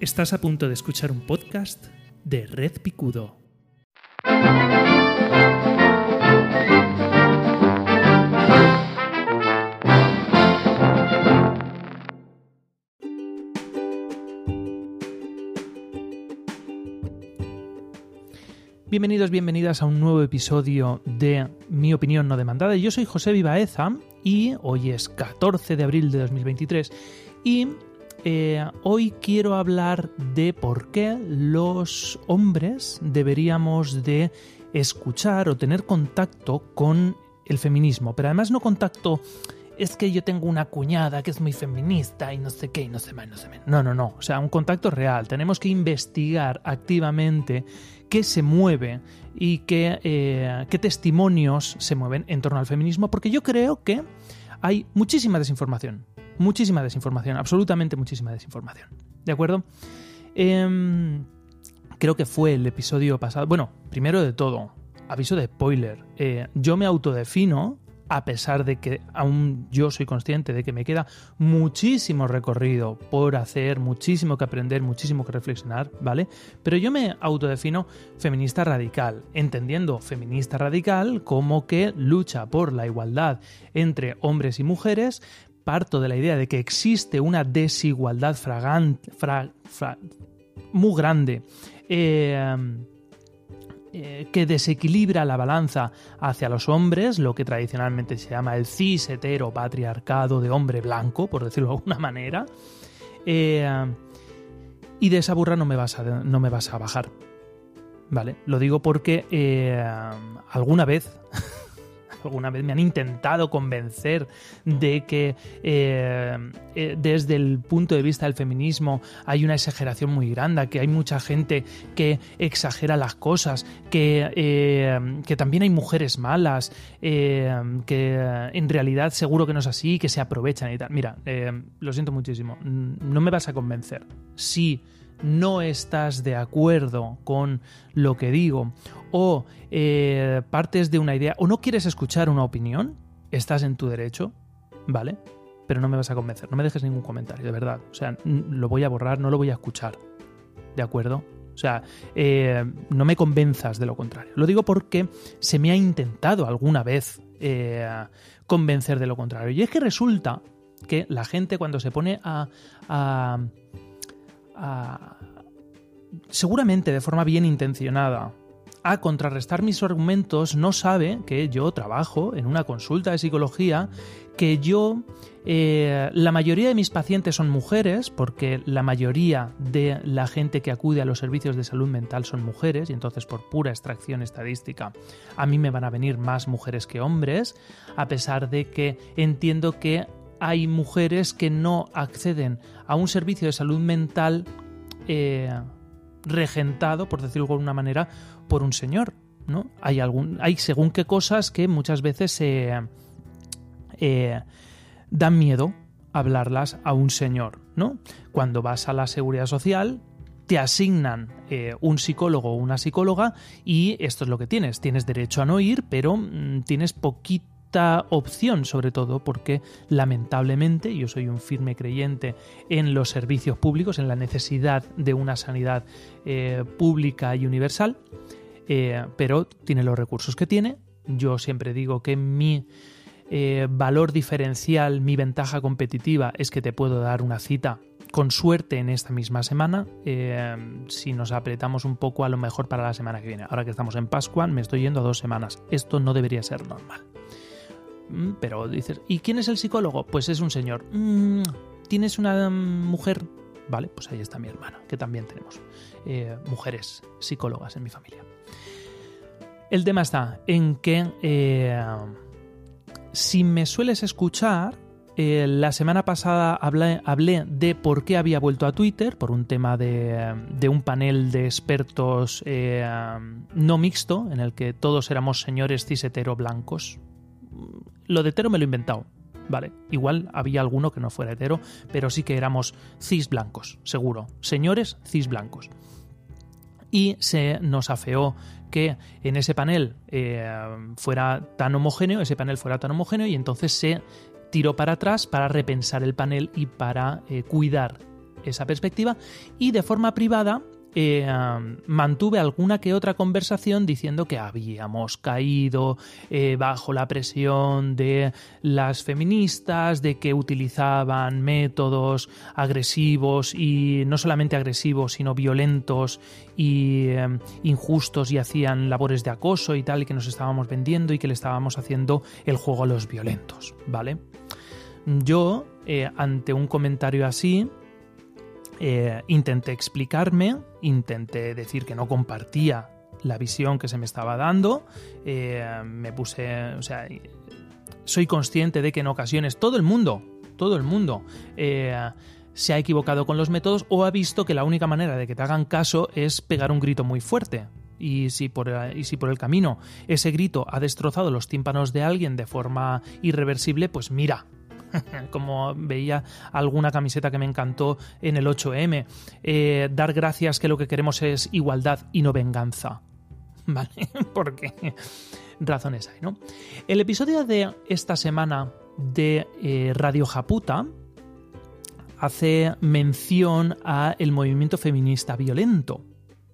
Estás a punto de escuchar un podcast de Red Picudo. Bienvenidos, bienvenidas a un nuevo episodio de Mi opinión no demandada. Yo soy José Vivaeza y hoy es 14 de abril de 2023 y eh, hoy quiero hablar de por qué los hombres deberíamos de escuchar o tener contacto con el feminismo, pero además no contacto es que yo tengo una cuñada que es muy feminista y no sé qué, y no sé más, no sé menos. No, no, no. O sea, un contacto real. Tenemos que investigar activamente qué se mueve y qué, eh, qué testimonios se mueven en torno al feminismo, porque yo creo que hay muchísima desinformación muchísima desinformación, absolutamente muchísima desinformación. ¿De acuerdo? Em, creo que fue el episodio pasado. Bueno, primero de todo, aviso de spoiler. Eh, yo me autodefino, a pesar de que aún yo soy consciente de que me queda muchísimo recorrido por hacer, muchísimo que aprender, muchísimo que reflexionar, ¿vale? Pero yo me autodefino feminista radical, entendiendo feminista radical como que lucha por la igualdad entre hombres y mujeres, parto de la idea de que existe una desigualdad fragante, muy grande eh, eh, que desequilibra la balanza hacia los hombres, lo que tradicionalmente se llama el cis hetero patriarcado de hombre blanco, por decirlo de alguna manera. Eh, y de esa burra no me vas a, no me vas a bajar. ¿Vale? Lo digo porque alguna vez alguna vez me han intentado convencer de que eh, eh, desde el punto de vista del feminismo hay una exageración muy grande, que hay mucha gente que exagera las cosas, que, eh, que también hay mujeres malas, que en realidad seguro que no es así, que se aprovechan y tal. Mira, lo siento muchísimo, no me vas a convencer. Sí no estás de acuerdo con lo que digo o eh, partes de una idea o no quieres escuchar una opinión, estás en tu derecho, ¿vale? Pero no me vas a convencer, no me dejes ningún comentario, de verdad. O sea, lo voy a borrar, no lo voy a escuchar, ¿de acuerdo? O sea, eh, no me convenzas de lo contrario. Lo digo porque se me ha intentado alguna vez eh, convencer de lo contrario. Y es que resulta que la gente cuando se pone a seguramente de forma bien intencionada, a contrarrestar mis argumentos, no sabe que yo trabajo en una consulta de psicología, que yo, eh, la mayoría de mis pacientes son mujeres, porque la mayoría de la gente que acude a los servicios de salud mental son mujeres, y entonces por pura extracción estadística, a mí me van a venir más mujeres que hombres, a pesar de que entiendo que hay mujeres que no acceden a un servicio de salud mental eh, regentado, por decirlo de alguna manera, por un señor. ¿no? Hay, algún, hay según qué cosas que muchas veces eh, dan miedo hablarlas a un señor. ¿no? Cuando vas a la seguridad social, te asignan eh, un psicólogo o una psicóloga y esto es lo que tienes. Tienes derecho a no ir, pero mm, tienes poquito opción, sobre todo porque lamentablemente yo soy un firme creyente en los servicios públicos, en la necesidad de una sanidad eh, pública y universal, eh, pero tiene los recursos que tiene. Yo siempre digo que mi eh, valor diferencial, mi ventaja competitiva es que te puedo dar una cita con suerte en esta misma semana, si nos apretamos un poco a lo mejor para la semana que viene. Ahora que estamos en Pascua, me estoy yendo a dos semanas. Esto no debería ser normal. Mm, pero dices, ¿y quién es el psicólogo? Pues es un señor. Mm, ¿Tienes una mujer? Vale, pues ahí está mi hermana, que también tenemos eh, mujeres psicólogas en mi familia. El tema está en que eh, si me sueles escuchar, eh, la semana pasada hablé, hablé, de por qué había vuelto a Twitter, por un tema de, de un panel de expertos no mixto, en el que todos éramos señores cisetero blancos, lo de hetero me lo he inventado, ¿vale? Igual había alguno que no fuera hetero, pero sí que éramos cis blancos, seguro. Señores cis blancos. Y se nos afeó que en ese panel eh, fuera tan homogéneo, ese panel fuera tan homogéneo, y entonces se tiró para atrás para repensar el panel y para eh, cuidar esa perspectiva y de forma privada eh, mantuve alguna que otra conversación diciendo que habíamos caído eh, bajo la presión de las feministas, de que utilizaban métodos agresivos y no solamente agresivos, sino violentos y eh, injustos y hacían labores de acoso y tal, y que nos estábamos vendiendo y que le estábamos haciendo el juego a los violentos, ¿vale? Yo, ante un comentario así, eh, intenté explicarme, intenté decir que no compartía la visión que se me estaba dando, eh, me puse, o sea, soy consciente de que en ocasiones todo el mundo, todo el mundo eh, se ha equivocado con los métodos o ha visto que la única manera de que te hagan caso es pegar un grito muy fuerte. Y si, por, y si por el camino ese grito ha destrozado los tímpanos de alguien de forma irreversible, pues mira, como veía alguna camiseta que me encantó en el 8M. Eh, dar gracias que lo que queremos es igualdad y no venganza. ¿Vale? Porque razones hay, ¿no? El episodio de esta semana de eh, Radio Japuta hace mención a el movimiento feminista violento,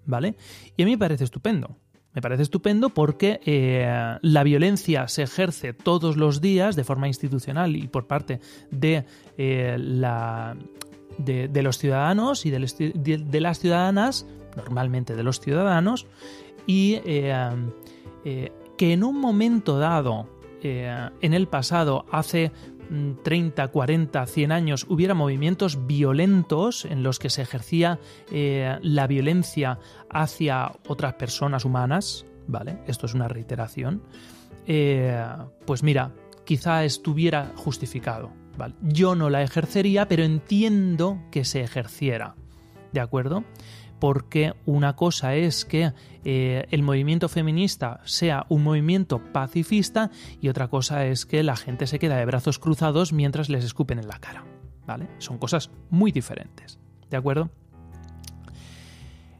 ¿vale? Y a mí me parece estupendo. Me parece estupendo porque eh, la violencia se ejerce todos los días de forma institucional y por parte de, eh, la, de, los ciudadanos y de, las ciudadanas, normalmente de los ciudadanos, y eh, que en un momento dado, en el pasado, hace 30, 40, 100 años hubiera movimientos violentos en los que se ejercía eh, la violencia hacia otras personas humanas, ¿vale? Esto es una reiteración. Eh, pues mira, quizá estuviera justificado. Yo no la ejercería, pero entiendo que se ejerciera, ¿de acuerdo? Porque una cosa es que eh, el movimiento feminista sea un movimiento pacifista y otra cosa es que la gente se queda de brazos cruzados mientras les escupen en la cara. ¿Vale? Son cosas muy diferentes. ¿De acuerdo?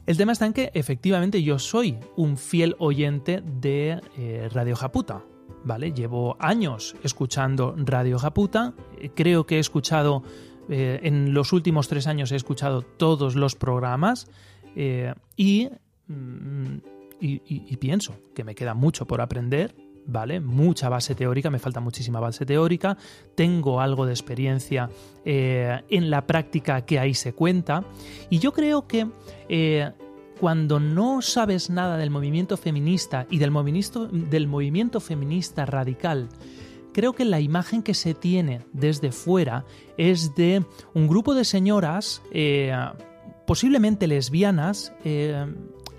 El tema está en que efectivamente yo soy un fiel oyente de eh, Radio Japuta. ¿Vale? Llevo años escuchando Radio Japuta. Creo que he escuchado, eh, en los últimos tres años he escuchado todos los programas. Eh, mm, y, pienso que me queda mucho por aprender, ¿vale? Mucha base teórica, me falta muchísima base teórica, tengo algo de experiencia eh, en la práctica que ahí se cuenta, y yo creo que cuando no sabes nada del movimiento feminista y del movimiento, del movimiento feminista radical, creo que la imagen que se tiene desde fuera es de un grupo de señoras posiblemente lesbianas, eh,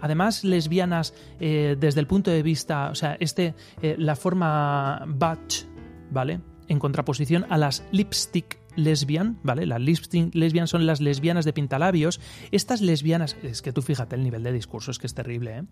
además lesbianas eh, desde el punto de vista, o sea, este, eh, la forma batch, ¿vale? En contraposición a las lipstick lesbian, ¿vale? Las lesbian son las lesbianas de pintalabios. Estas lesbianas, es que tú fíjate el nivel de discurso, es que es terrible, ¿eh?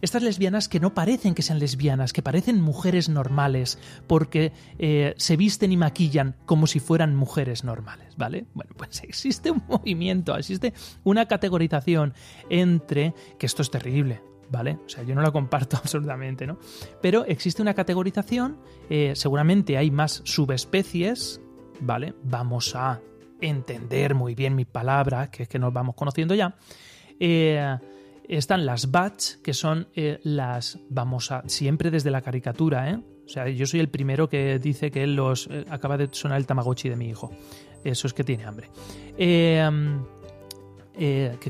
Estas lesbianas que no parecen que sean lesbianas, que parecen mujeres normales, porque eh, se visten y maquillan como si fueran mujeres normales, ¿vale? Bueno, pues existe un movimiento, existe una categorización entre, que esto es terrible, ¿vale? O sea, yo no la comparto absolutamente, ¿no? Pero existe una categorización, eh, seguramente hay más subespecies ¿vale? Vamos a entender muy bien mi palabra, que es que nos vamos conociendo ya. Eh, están las batch, que son eh, las, vamos a, siempre desde la caricatura, ¿eh? O sea, yo soy el primero que dice que los, eh, acaba de sonar el tamagotchi de mi hijo. Eso es que tiene hambre. qué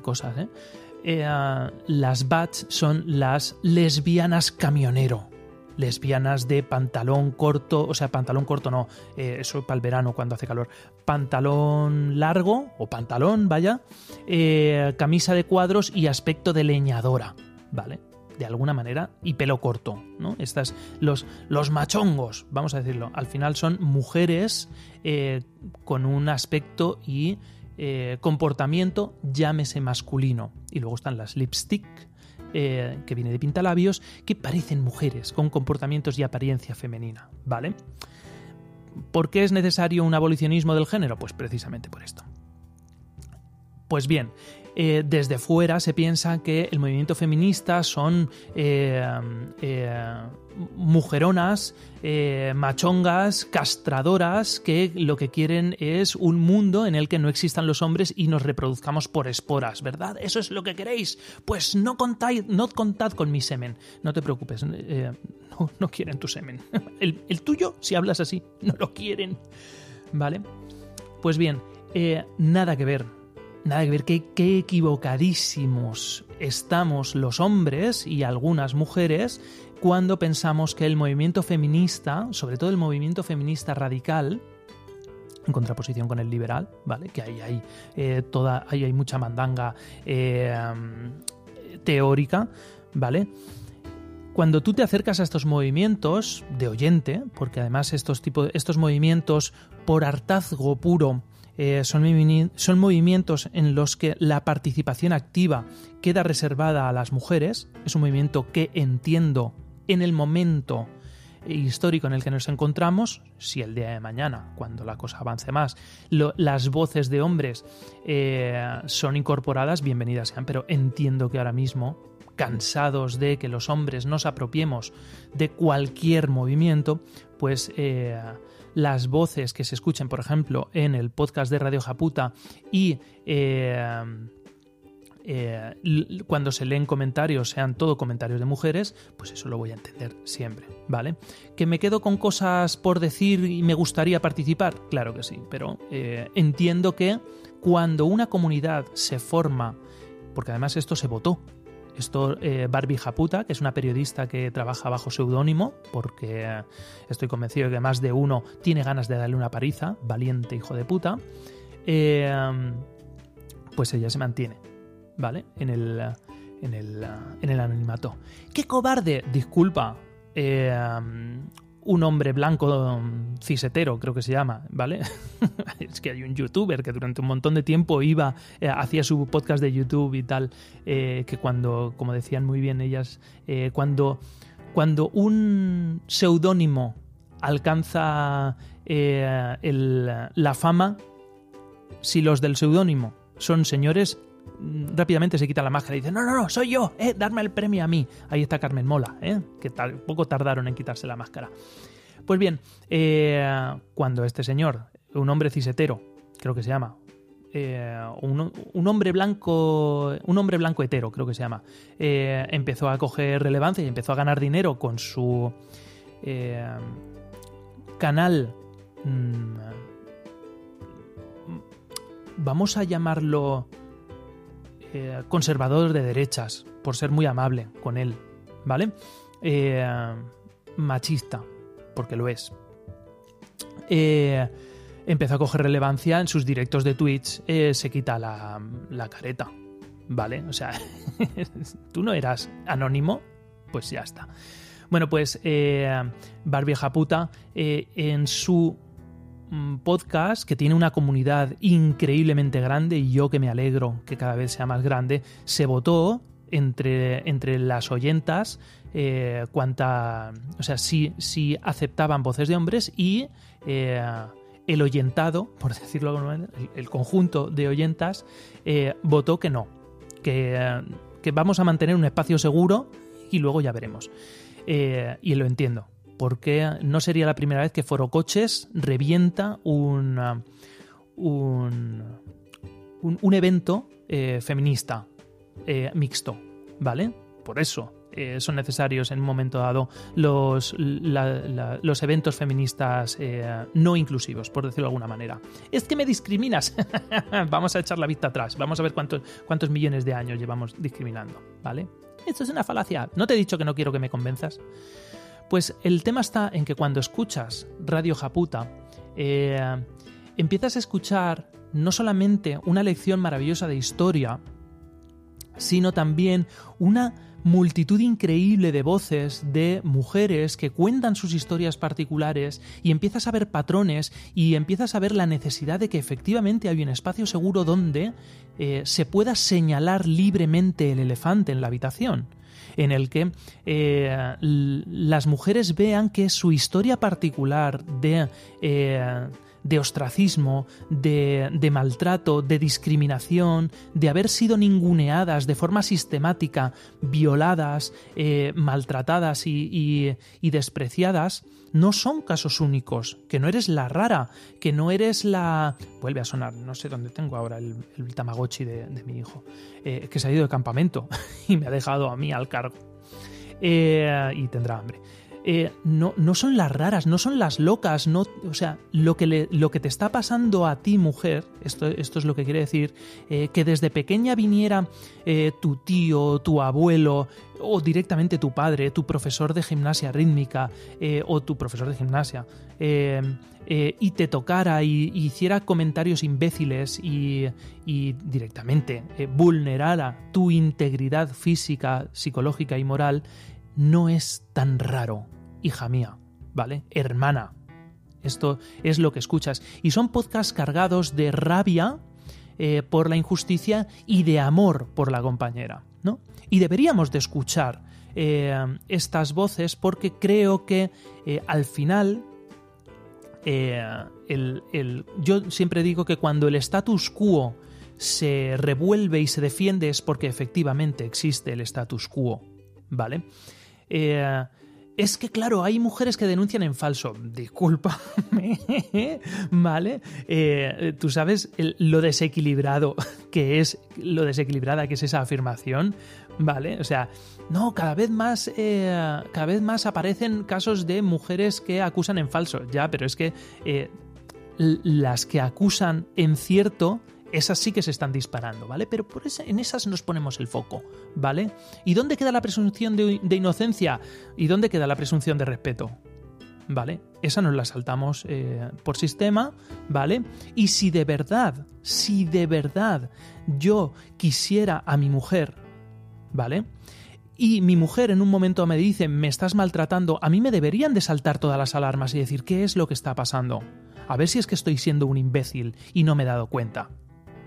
cosas, ¿eh? las batch son las lesbianas camionero lesbianas de pantalón corto, o sea, pantalón corto no, eh, eso para el verano cuando hace calor, pantalón largo o pantalón, vaya, eh, camisa de cuadros y aspecto de leñadora, ¿vale? De alguna manera, y pelo corto, ¿no? Estas, los, los machongos, vamos a decirlo, al final son mujeres eh, con un aspecto y comportamiento, llámese masculino. Y luego están las lipstick, eh, que viene de pintalabios, que parecen mujeres, con comportamientos y apariencia femenina, ¿vale? ¿Por qué es necesario un abolicionismo del género? Pues precisamente por esto. Pues bien, eh, desde fuera se piensa que el movimiento feminista son eh, eh, mujeronas, machongas, castradoras, que lo que quieren es un mundo en el que no existan los hombres y nos reproduzcamos por esporas, ¿verdad? ¿Eso es lo que queréis? Pues no contáis, no contad con mi semen. No te preocupes, no, quieren tu semen. El, tuyo, si hablas así, no lo quieren. ¿Vale? Pues bien, nada que ver Nada que ver, qué, equivocadísimos estamos los hombres y algunas mujeres cuando pensamos que el movimiento feminista, sobre todo el movimiento feminista radical, en contraposición con el liberal, ¿vale? Que ahí hay eh, toda, ahí hay mucha mandanga eh, teórica, ¿vale? Cuando tú te acercas a estos movimientos de oyente, porque además estos, estos movimientos por hartazgo puro eh, son, son movimientos en los que la participación activa queda reservada a las mujeres. Es un movimiento que entiendo en el momento histórico en el que nos encontramos, si el día de mañana, cuando la cosa avance más, las voces de hombres eh, son incorporadas, bienvenidas sean, pero entiendo que ahora mismo, cansados de que los hombres nos apropiemos de cualquier movimiento, pues eh, las voces que se escuchen, por ejemplo, en el podcast de Radio Japuta y eh, eh, cuando se leen comentarios sean todo comentarios de mujeres, pues eso lo voy a entender siempre, ¿vale? ¿Que me quedo con cosas por decir y me gustaría participar? Claro que sí, pero entiendo que cuando una comunidad se forma, porque además esto se votó, esto, eh, Barbie Japuta, que es una periodista que trabaja bajo seudónimo, porque estoy convencido de que más de uno tiene ganas de darle una pariza, valiente hijo de puta, eh, pues ella se mantiene, ¿vale? En el, en el, en el anonimato. ¡Qué cobarde! Disculpa. Un hombre blanco cisetero, creo que se llama, ¿vale? es que hay un youtuber que durante un montón de tiempo iba, eh, hacía su podcast de YouTube y tal, eh, que cuando, como decían muy bien ellas, eh, cuando, cuando un seudónimo alcanza la fama, si los del seudónimo son señores, Mm, rápidamente se quita la máscara y dice, no, no, no, soy yo, eh, darme el premio a mí. Ahí está Carmen Mola, eh, que tal, poco tardaron en quitarse la máscara. Pues bien, eh, cuando este señor, un hombre cisetero, creo que se llama, eh, un, hombre blanco, un hombre blanco hetero, creo que se llama, empezó a coger relevancia y empezó a ganar dinero con su canal, mm, vamos a llamarlo eh, conservador de derechas, por ser muy amable con él, ¿vale? Eh, machista, porque lo es. Eh, empezó a coger relevancia en sus directos de Twitch, se quita la, la, careta, ¿vale? O sea, tú no eras anónimo, pues ya está. Bueno, pues Barbie Japuta en su podcast que tiene una comunidad increíblemente grande y yo que me alegro que cada vez sea más grande, se votó entre, entre las oyentas eh, cuánta, o sea, si, si, aceptaban voces de hombres y eh, el oyentado, por decirlo de el, conjunto de oyentas eh, votó que no, que, que, vamos a mantener un espacio seguro y luego ya veremos. y lo entiendo, porque no sería la primera vez que Forocoches revienta un, un, un, evento eh, feminista eh, mixto, ¿vale? Por eso eh, son necesarios en un momento dado los, los eventos feministas no inclusivos, por decirlo de alguna manera. Es que me discriminas. vamos a echar la vista atrás. Vamos a ver cuántos, cuántos millones de años llevamos discriminando, ¿vale? Esto es una falacia. No te he dicho que no quiero que me convenzas. Pues el tema está en que cuando escuchas Radio Japuta, eh, empiezas a escuchar no solamente una lección maravillosa de historia, sino también una multitud increíble de voces de mujeres que cuentan sus historias particulares y empiezas a ver patrones y empiezas a ver la necesidad de que efectivamente hay un espacio seguro donde eh, se pueda señalar libremente el elefante en la habitación en el que eh, las mujeres vean que su historia particular de, eh, de ostracismo, de, maltrato, de discriminación, de haber sido ninguneadas de forma sistemática, violadas, eh, maltratadas y, despreciadas, no son casos únicos, que no eres la rara, que no eres la... Vuelve a sonar, no sé dónde tengo ahora el, tamagotchi de, de mi hijo, eh, que se ha ido de campamento y me ha dejado a mí al cargo. Eh, y tendrá hambre. Eh, no, no, son las raras, no son las locas, no, o sea, lo que, lo que te está pasando a ti, mujer, esto, esto es lo que quiere decir, eh, que desde pequeña viniera eh, tu tío, tu abuelo, o directamente tu padre, tu profesor de gimnasia rítmica, o tu profesor de gimnasia, y te tocara y, hiciera comentarios imbéciles y, y directamente vulnerara tu integridad física, psicológica y moral, no es tan raro hija mía, ¿vale? Hermana. Esto es lo que escuchas. Y son podcasts cargados de rabia eh, por la injusticia y de amor por la compañera, ¿no? Y deberíamos de escuchar eh, estas voces porque creo que eh, al final yo siempre digo que cuando el status quo se revuelve y se defiende es porque efectivamente existe el status quo, ¿vale? Es que, claro, hay mujeres que denuncian en falso. Disculpa, ¿vale? Eh, Tú sabes lo desequilibrado que es, lo desequilibrada que es esa afirmación, ¿vale? O sea, no, cada vez más, eh, cada vez más aparecen casos de mujeres que acusan en falso. Ya, pero es que eh, las que acusan en cierto esas sí que se están disparando, ¿vale? Pero por en esas nos ponemos el foco, ¿vale? ¿Y dónde queda la presunción de, inocencia? ¿Y dónde queda la presunción de respeto? ¿Vale? Esa nos la saltamos eh, por sistema, ¿vale? Y si de verdad, si de verdad yo quisiera a mi mujer, ¿vale? y mi mujer en un momento me dice me estás maltratando, a mí me deberían de saltar todas las alarmas y decir qué es lo que está pasando. A ver si es que estoy siendo un imbécil y no me he dado cuenta.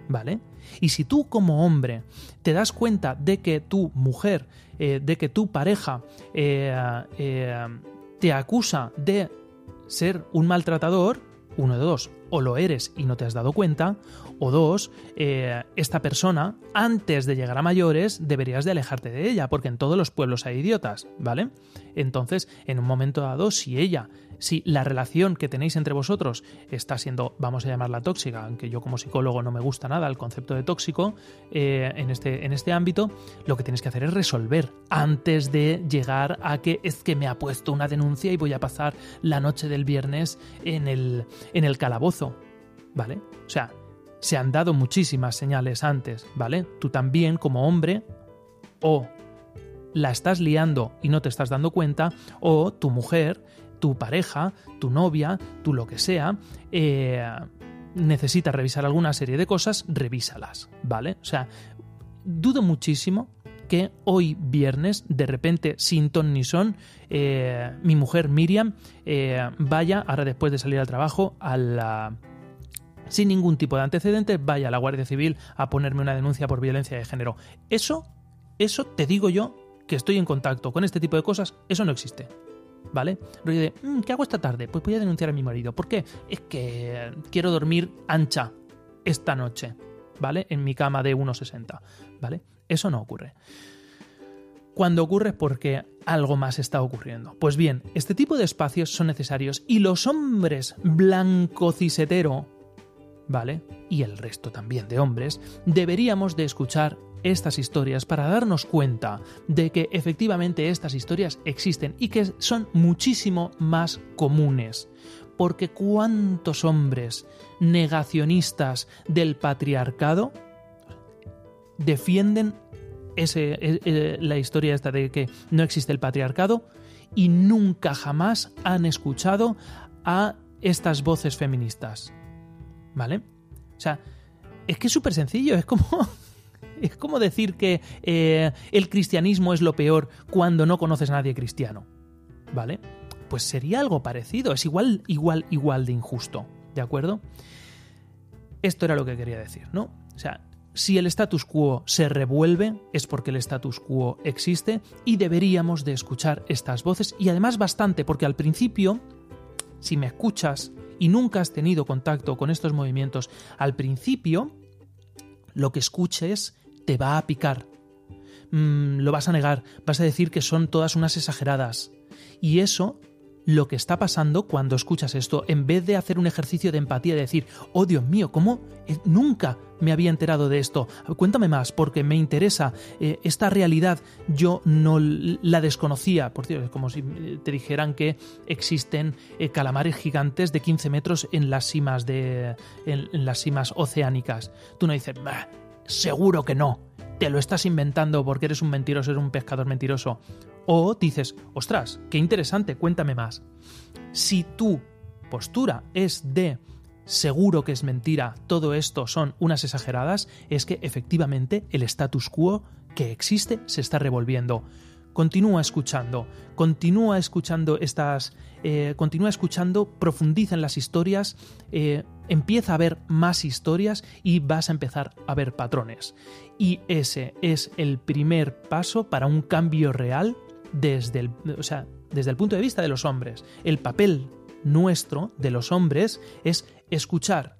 ¿Vale? Y si tú como hombre te das cuenta de que tu mujer, eh, de que tu pareja eh, eh, te acusa de ser un maltratador, uno de dos, o lo eres y no te has dado cuenta, o dos, esta persona, antes de llegar a mayores, deberías de alejarte de ella, porque en todos los pueblos hay idiotas, ¿vale? Entonces, en un momento dado, si ella si la relación que tenéis entre vosotros está siendo, vamos a llamarla tóxica, aunque yo como psicólogo no me gusta nada el concepto de tóxico eh, en, este, en este ámbito, lo que tienes que hacer es resolver antes de llegar a que es que me ha puesto una denuncia y voy a pasar la noche del viernes en el, en el calabozo, ¿vale? O sea, se han dado muchísimas señales antes, ¿vale? Tú también como hombre o la estás liando y no te estás dando cuenta, o tu mujer tu pareja, tu novia, tu lo que sea, eh, necesita revisar alguna serie de cosas, revísalas, ¿vale? O sea, dudo muchísimo que hoy viernes, de repente, sin ton ni son, eh, mi mujer Miriam eh, vaya, ahora después de salir al trabajo, a la, sin ningún tipo de antecedentes, vaya a la Guardia Civil a ponerme una denuncia por violencia de género. Eso, eso te digo yo que estoy en contacto con este tipo de cosas, eso no existe. ¿vale? Rollo de, mm, ¿qué hago esta tarde? Pues voy a denunciar a mi marido. ¿Por qué? Es que quiero dormir ancha esta noche, ¿vale? En mi cama de 1,60, ¿vale? Eso no ocurre. Cuando ocurre es porque algo más está ocurriendo. Pues bien, este tipo de espacios son necesarios y los hombres blanco cisetero, ¿vale? Y el resto también de hombres, deberíamos de escuchar estas historias para darnos cuenta de que efectivamente estas historias existen y que son muchísimo más comunes. Porque cuántos hombres negacionistas del patriarcado defienden e, e, la historia esta de que no existe el patriarcado y nunca jamás han escuchado a estas voces feministas. ¿Vale? O sea, es que es súper sencillo, es como es como decir que eh, el cristianismo es lo peor cuando no conoces a nadie cristiano. ¿Vale? Pues sería algo parecido, es igual, igual, igual de injusto. ¿De acuerdo? Esto era lo que quería decir, ¿no? O sea, si el status quo se revuelve es porque el status quo existe y deberíamos de escuchar estas voces y además bastante porque al principio, si me escuchas y nunca has tenido contacto con estos movimientos, al principio lo que escuches te va a picar. Mm, lo vas a negar, vas a decir que son todas unas exageradas. Y eso lo que está pasando cuando escuchas esto, en vez de hacer un ejercicio de empatía y decir, oh Dios mío, ¿cómo eh, nunca me había enterado de esto? Cuéntame más, porque me interesa. Eh, esta realidad yo no la desconocía. Por cierto, es como si eh, te dijeran que existen calamares gigantes de 15 metros en las cimas, de, en, las cimas oceánicas. Tú no dices, seguro que no te lo estás inventando porque eres un mentiroso, eres un pescador mentiroso. O dices, ostras, qué interesante, cuéntame más. Si tu postura es de seguro que es mentira, todo esto son unas exageradas, es que efectivamente el status quo que existe se está revolviendo. Continúa escuchando, continúa escuchando estas, eh, continúa escuchando, profundiza en las historias, eh, empieza a ver más historias y vas a empezar a ver patrones. Y ese es el primer paso para un cambio real desde el, o sea, desde el punto de vista de los hombres. El papel nuestro, de los hombres, es escuchar.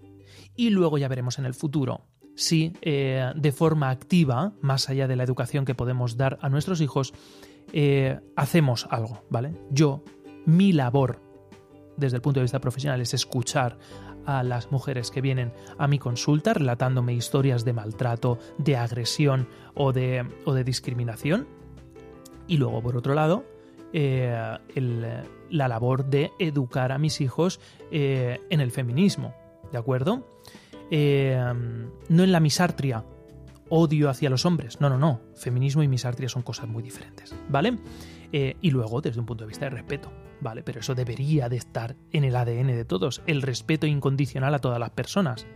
Y luego ya veremos en el futuro si eh, de forma activa, más allá de la educación que podemos dar a nuestros hijos, eh, hacemos algo, ¿vale? Yo, mi labor desde el punto de vista profesional es escuchar a las mujeres que vienen a mi consulta relatándome historias de maltrato, de agresión o de, o de discriminación. Y luego, por otro lado, eh, la labor de educar a mis hijos eh, en el feminismo, ¿de acuerdo? Eh, no en la misartria, odio hacia los hombres. No, no, no. Feminismo y misartria son cosas muy diferentes, ¿vale? y luego, desde un punto de vista de respeto. Vale, pero eso debería de estar en el ADN de todos, el respeto incondicional a todas las personas.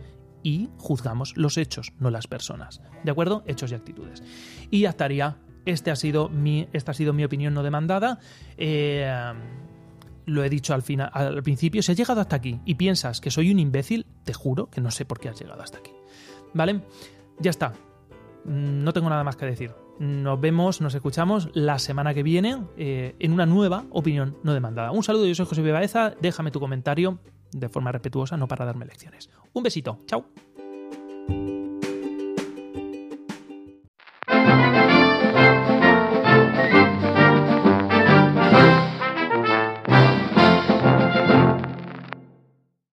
Y juzgamos los hechos, no las personas. ¿De acuerdo? Hechos y actitudes. Y ya estaría. Este ha sido esta ha sido mi opinión no demandada. Eh, lo he dicho al, final, al principio. Si has llegado hasta aquí y piensas que soy un imbécil, te juro que no sé por qué has llegado hasta aquí. ¿Vale? Ya está. No tengo nada más que decir. Nos vemos, nos escuchamos la semana que viene eh, en una nueva opinión no demandada. Un saludo, yo soy José Vivaeza. Déjame tu comentario de forma respetuosa, no para darme lecciones. Un besito, chao.